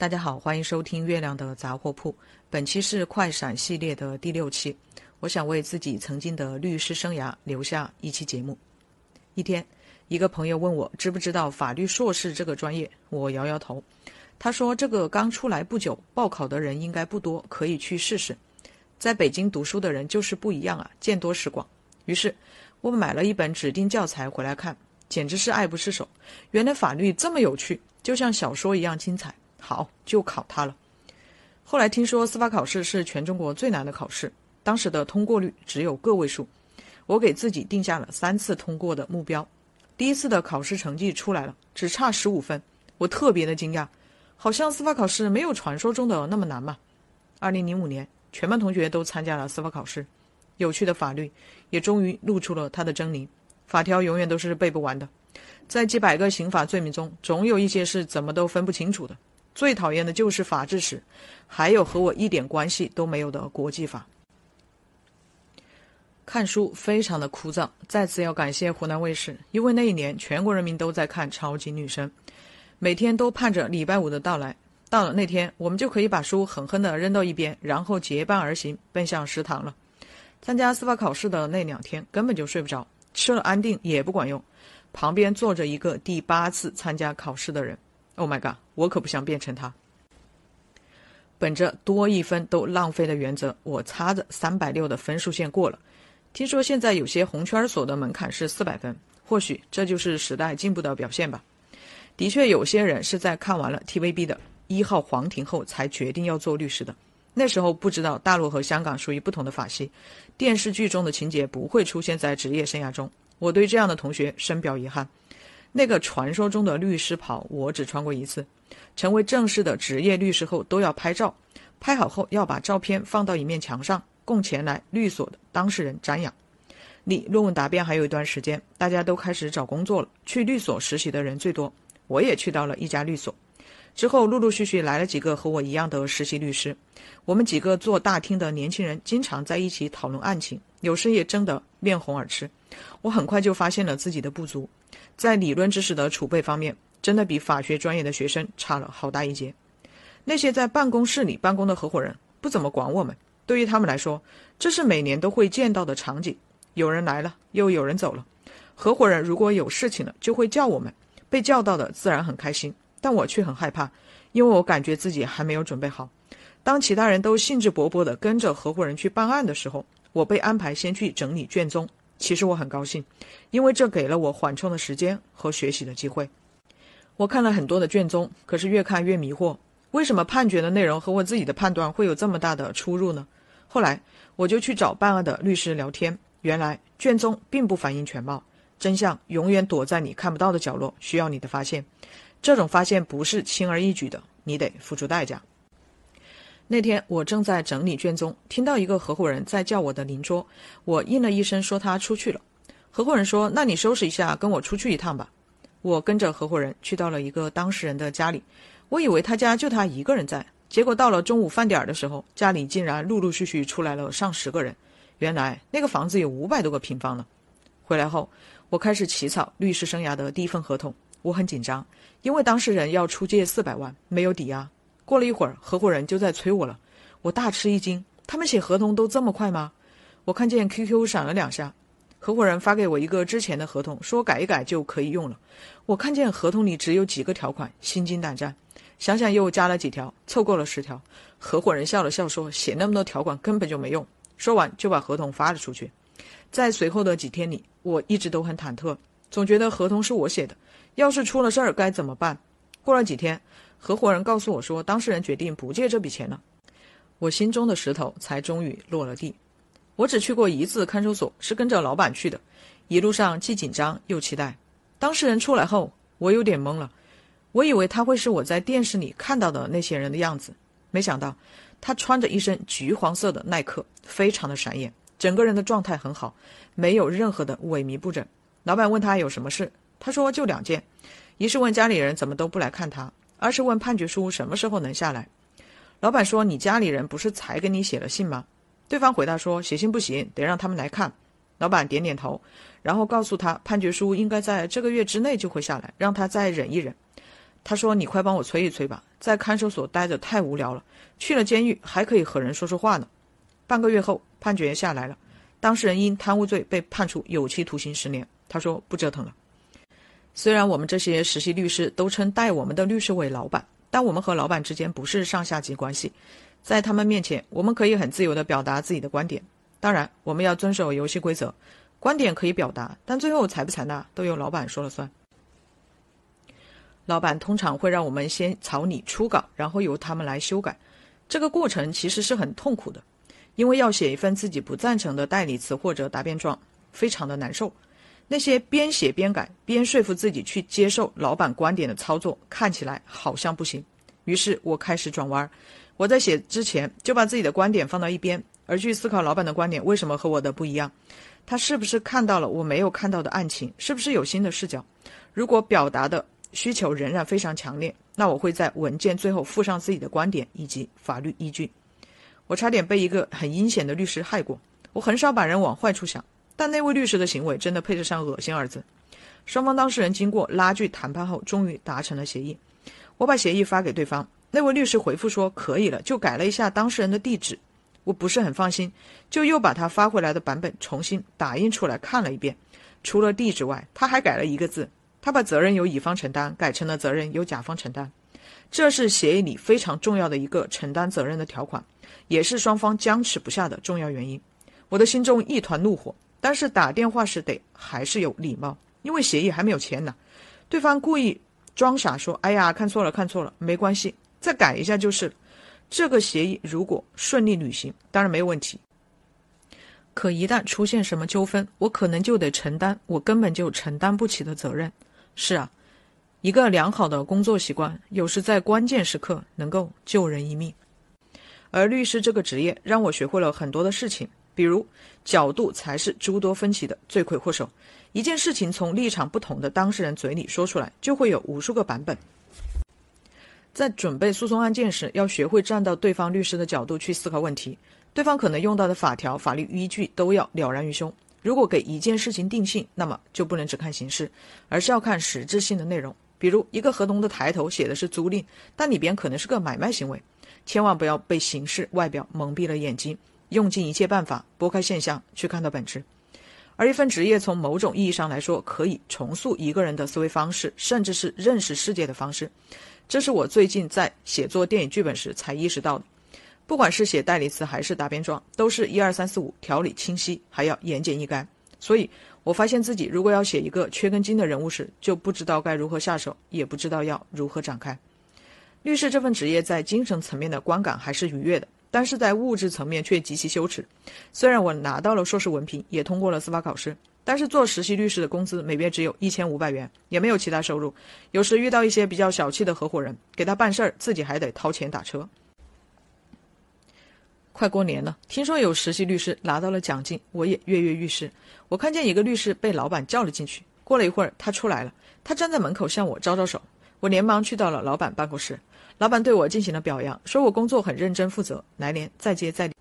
大家好，欢迎收听月亮的杂货铺。本期是快闪系列的第六期。我想为自己曾经的律师生涯留下一期节目。一天，一个朋友问我知不知道法律硕士这个专业，我摇摇头。他说这个刚出来不久，报考的人应该不多，可以去试试。在北京读书的人就是不一样啊，见多识广。于是，我买了一本指定教材回来看，简直是爱不释手。原来法律这么有趣，就像小说一样精彩。好，就考它了。后来听说司法考试是全中国最难的考试，当时的通过率只有个位数。我给自己定下了三次通过的目标。第一次的考试成绩出来了，只差十五分，我特别的惊讶，好像司法考试没有传说中的那么难嘛。二零零五年，全班同学都参加了司法考试，有趣的法律也终于露出了它的狰狞。法条永远都是背不完的，在几百个刑法罪名中，总有一些是怎么都分不清楚的。最讨厌的就是法制史，还有和我一点关系都没有的国际法。看书非常的枯燥，再次要感谢湖南卫视，因为那一年全国人民都在看《超级女声》，每天都盼着礼拜五的到来。到了那天，我们就可以把书狠狠地扔到一边，然后结伴而行，奔向食堂了。参加司法考试的那两天，根本就睡不着，吃了安定也不管用。旁边坐着一个第八次参加考试的人。Oh my god！我可不想变成他。本着多一分都浪费的原则，我擦着三百六的分数线过了。听说现在有些红圈所的门槛是四百分，或许这就是时代进步的表现吧。的确，有些人是在看完了 TVB 的一号皇庭后才决定要做律师的。那时候不知道大陆和香港属于不同的法系，电视剧中的情节不会出现在职业生涯中。我对这样的同学深表遗憾。那个传说中的律师袍，我只穿过一次。成为正式的职业律师后，都要拍照，拍好后要把照片放到一面墙上，供前来律所的当事人瞻仰。离论文答辩还有一段时间，大家都开始找工作了。去律所实习的人最多，我也去到了一家律所。之后陆陆续续来了几个和我一样的实习律师，我们几个坐大厅的年轻人经常在一起讨论案情，有时也争得面红耳赤。我很快就发现了自己的不足。在理论知识的储备方面，真的比法学专业的学生差了好大一截。那些在办公室里办公的合伙人不怎么管我们，对于他们来说，这是每年都会见到的场景。有人来了，又有人走了。合伙人如果有事情了，就会叫我们，被叫到的自然很开心，但我却很害怕，因为我感觉自己还没有准备好。当其他人都兴致勃勃地跟着合伙人去办案的时候，我被安排先去整理卷宗。其实我很高兴，因为这给了我缓冲的时间和学习的机会。我看了很多的卷宗，可是越看越迷惑，为什么判决的内容和我自己的判断会有这么大的出入呢？后来我就去找办案的律师聊天，原来卷宗并不反映全貌，真相永远躲在你看不到的角落，需要你的发现。这种发现不是轻而易举的，你得付出代价。那天我正在整理卷宗，听到一个合伙人在叫我的邻桌，我应了一声，说他出去了。合伙人说：“那你收拾一下，跟我出去一趟吧。”我跟着合伙人去到了一个当事人的家里，我以为他家就他一个人在，结果到了中午饭点的时候，家里竟然陆陆续续出来了上十个人。原来那个房子有五百多个平方呢。回来后，我开始起草律师生涯的第一份合同，我很紧张，因为当事人要出借四百万，没有抵押。过了一会儿，合伙人就在催我了，我大吃一惊。他们写合同都这么快吗？我看见 QQ 闪了两下，合伙人发给我一个之前的合同，说改一改就可以用了。我看见合同里只有几个条款，心惊胆战。想想又加了几条，凑够了十条。合伙人笑了笑说：“写那么多条款根本就没用。”说完就把合同发了出去。在随后的几天里，我一直都很忐忑，总觉得合同是我写的，要是出了事儿该怎么办？过了几天。合伙人告诉我说，当事人决定不借这笔钱了，我心中的石头才终于落了地。我只去过一次看守所，是跟着老板去的，一路上既紧张又期待。当事人出来后，我有点懵了，我以为他会是我在电视里看到的那些人的样子，没想到他穿着一身橘黄色的耐克，非常的闪眼，整个人的状态很好，没有任何的萎靡不振。老板问他有什么事，他说就两件，一是问家里人怎么都不来看他。而是问判决书什么时候能下来？老板说：“你家里人不是才给你写了信吗？”对方回答说：“写信不行，得让他们来看。”老板点点头，然后告诉他判决书应该在这个月之内就会下来，让他再忍一忍。他说：“你快帮我催一催吧，在看守所待着太无聊了，去了监狱还可以和人说说话呢。”半个月后，判决下来了，当事人因贪污罪被判处有期徒刑十年。他说：“不折腾了。”虽然我们这些实习律师都称带我们的律师为老板，但我们和老板之间不是上下级关系，在他们面前，我们可以很自由地表达自己的观点。当然，我们要遵守游戏规则，观点可以表达，但最后采不采纳都由老板说了算。老板通常会让我们先草拟初稿，然后由他们来修改。这个过程其实是很痛苦的，因为要写一份自己不赞成的代理词或者答辩状，非常的难受。那些边写边改、边说服自己去接受老板观点的操作，看起来好像不行。于是我开始转弯。我在写之前就把自己的观点放到一边，而去思考老板的观点为什么和我的不一样。他是不是看到了我没有看到的案情？是不是有新的视角？如果表达的需求仍然非常强烈，那我会在文件最后附上自己的观点以及法律依据。我差点被一个很阴险的律师害过。我很少把人往坏处想。但那位律师的行为真的配得上“恶心”二字。双方当事人经过拉锯谈判后，终于达成了协议。我把协议发给对方，那位律师回复说可以了，就改了一下当事人的地址。我不是很放心，就又把他发回来的版本重新打印出来看了一遍。除了地址外，他还改了一个字，他把责任由乙方承担改成了责任由甲方承担。这是协议里非常重要的一个承担责任的条款，也是双方僵持不下的重要原因。我的心中一团怒火。但是打电话时得还是有礼貌，因为协议还没有签呢。对方故意装傻说：“哎呀，看错了，看错了，没关系，再改一下就是。”这个协议如果顺利履行，当然没有问题。可一旦出现什么纠纷，我可能就得承担我根本就承担不起的责任。是啊，一个良好的工作习惯，有时在关键时刻能够救人一命。而律师这个职业让我学会了很多的事情。比如，角度才是诸多分歧的罪魁祸首。一件事情从立场不同的当事人嘴里说出来，就会有无数个版本。在准备诉讼案件时，要学会站到对方律师的角度去思考问题。对方可能用到的法条、法律依据都要了然于胸。如果给一件事情定性，那么就不能只看形式，而是要看实质性的内容。比如，一个合同的抬头写的是租赁，但里边可能是个买卖行为。千万不要被形式外表蒙蔽了眼睛。用尽一切办法拨开现象去看到本质，而一份职业从某种意义上来说，可以重塑一个人的思维方式，甚至是认识世界的方式。这是我最近在写作电影剧本时才意识到的。不管是写代理词还是答辩状，都是一二三四五，条理清晰，还要言简意赅。所以我发现自己如果要写一个缺根筋的人物时，就不知道该如何下手，也不知道要如何展开。律师这份职业在精神层面的观感还是愉悦的。但是在物质层面却极其羞耻。虽然我拿到了硕士文凭，也通过了司法考试，但是做实习律师的工资每月只有一千五百元，也没有其他收入。有时遇到一些比较小气的合伙人，给他办事儿，自己还得掏钱打车。快过年了，听说有实习律师拿到了奖金，我也跃跃欲试。我看见一个律师被老板叫了进去，过了一会儿他出来了，他站在门口向我招招手，我连忙去到了老板办公室。老板对我进行了表扬，说我工作很认真负责，来年再接再厉。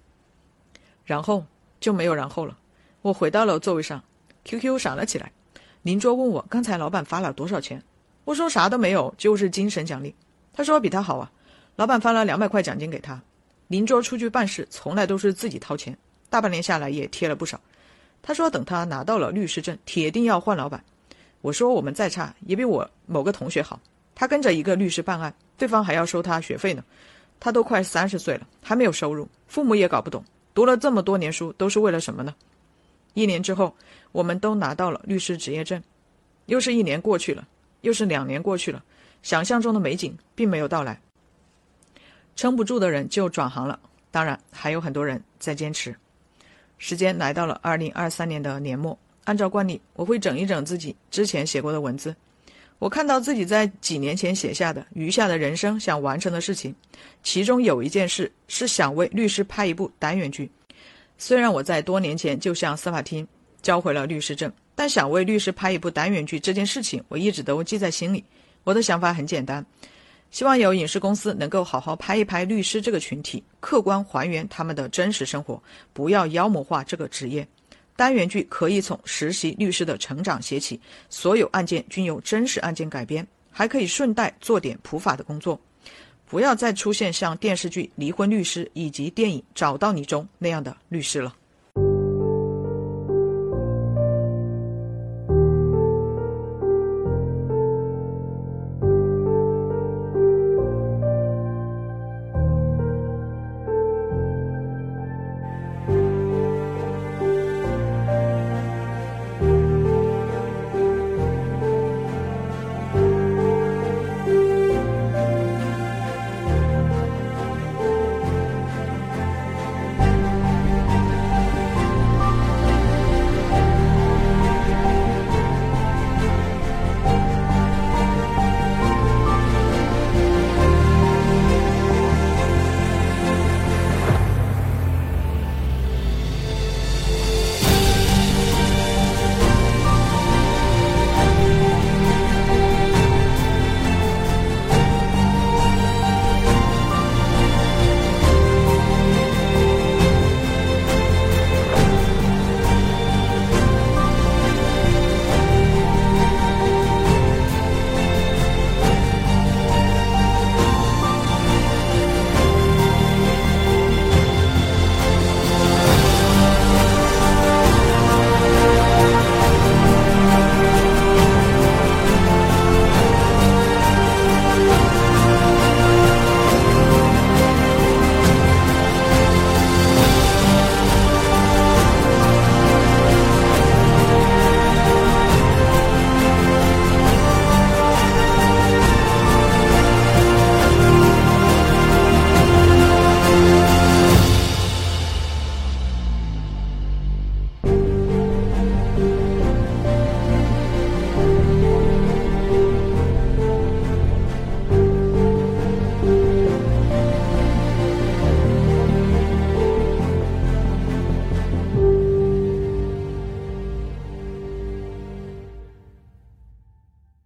然后就没有然后了。我回到了座位上，QQ 闪了起来。邻桌问我刚才老板发了多少钱，我说啥都没有，就是精神奖励。他说比他好啊，老板发了两百块奖金给他。邻桌出去办事从来都是自己掏钱，大半年下来也贴了不少。他说等他拿到了律师证，铁定要换老板。我说我们再差也比我某个同学好。他跟着一个律师办案，对方还要收他学费呢。他都快三十岁了，还没有收入，父母也搞不懂，读了这么多年书都是为了什么呢？一年之后，我们都拿到了律师执业证，又是一年过去了，又是两年过去了，想象中的美景并没有到来。撑不住的人就转行了，当然还有很多人在坚持。时间来到了二零二三年的年末，按照惯例，我会整一整自己之前写过的文字。我看到自己在几年前写下的余下的人生想完成的事情，其中有一件事是想为律师拍一部单元剧。虽然我在多年前就向司法厅交回了律师证，但想为律师拍一部单元剧这件事情，我一直都记在心里。我的想法很简单，希望有影视公司能够好好拍一拍律师这个群体，客观还原他们的真实生活，不要妖魔化这个职业。单元剧可以从实习律师的成长写起，所有案件均由真实案件改编，还可以顺带做点普法的工作。不要再出现像电视剧《离婚律师》以及电影《找到你》中那样的律师了。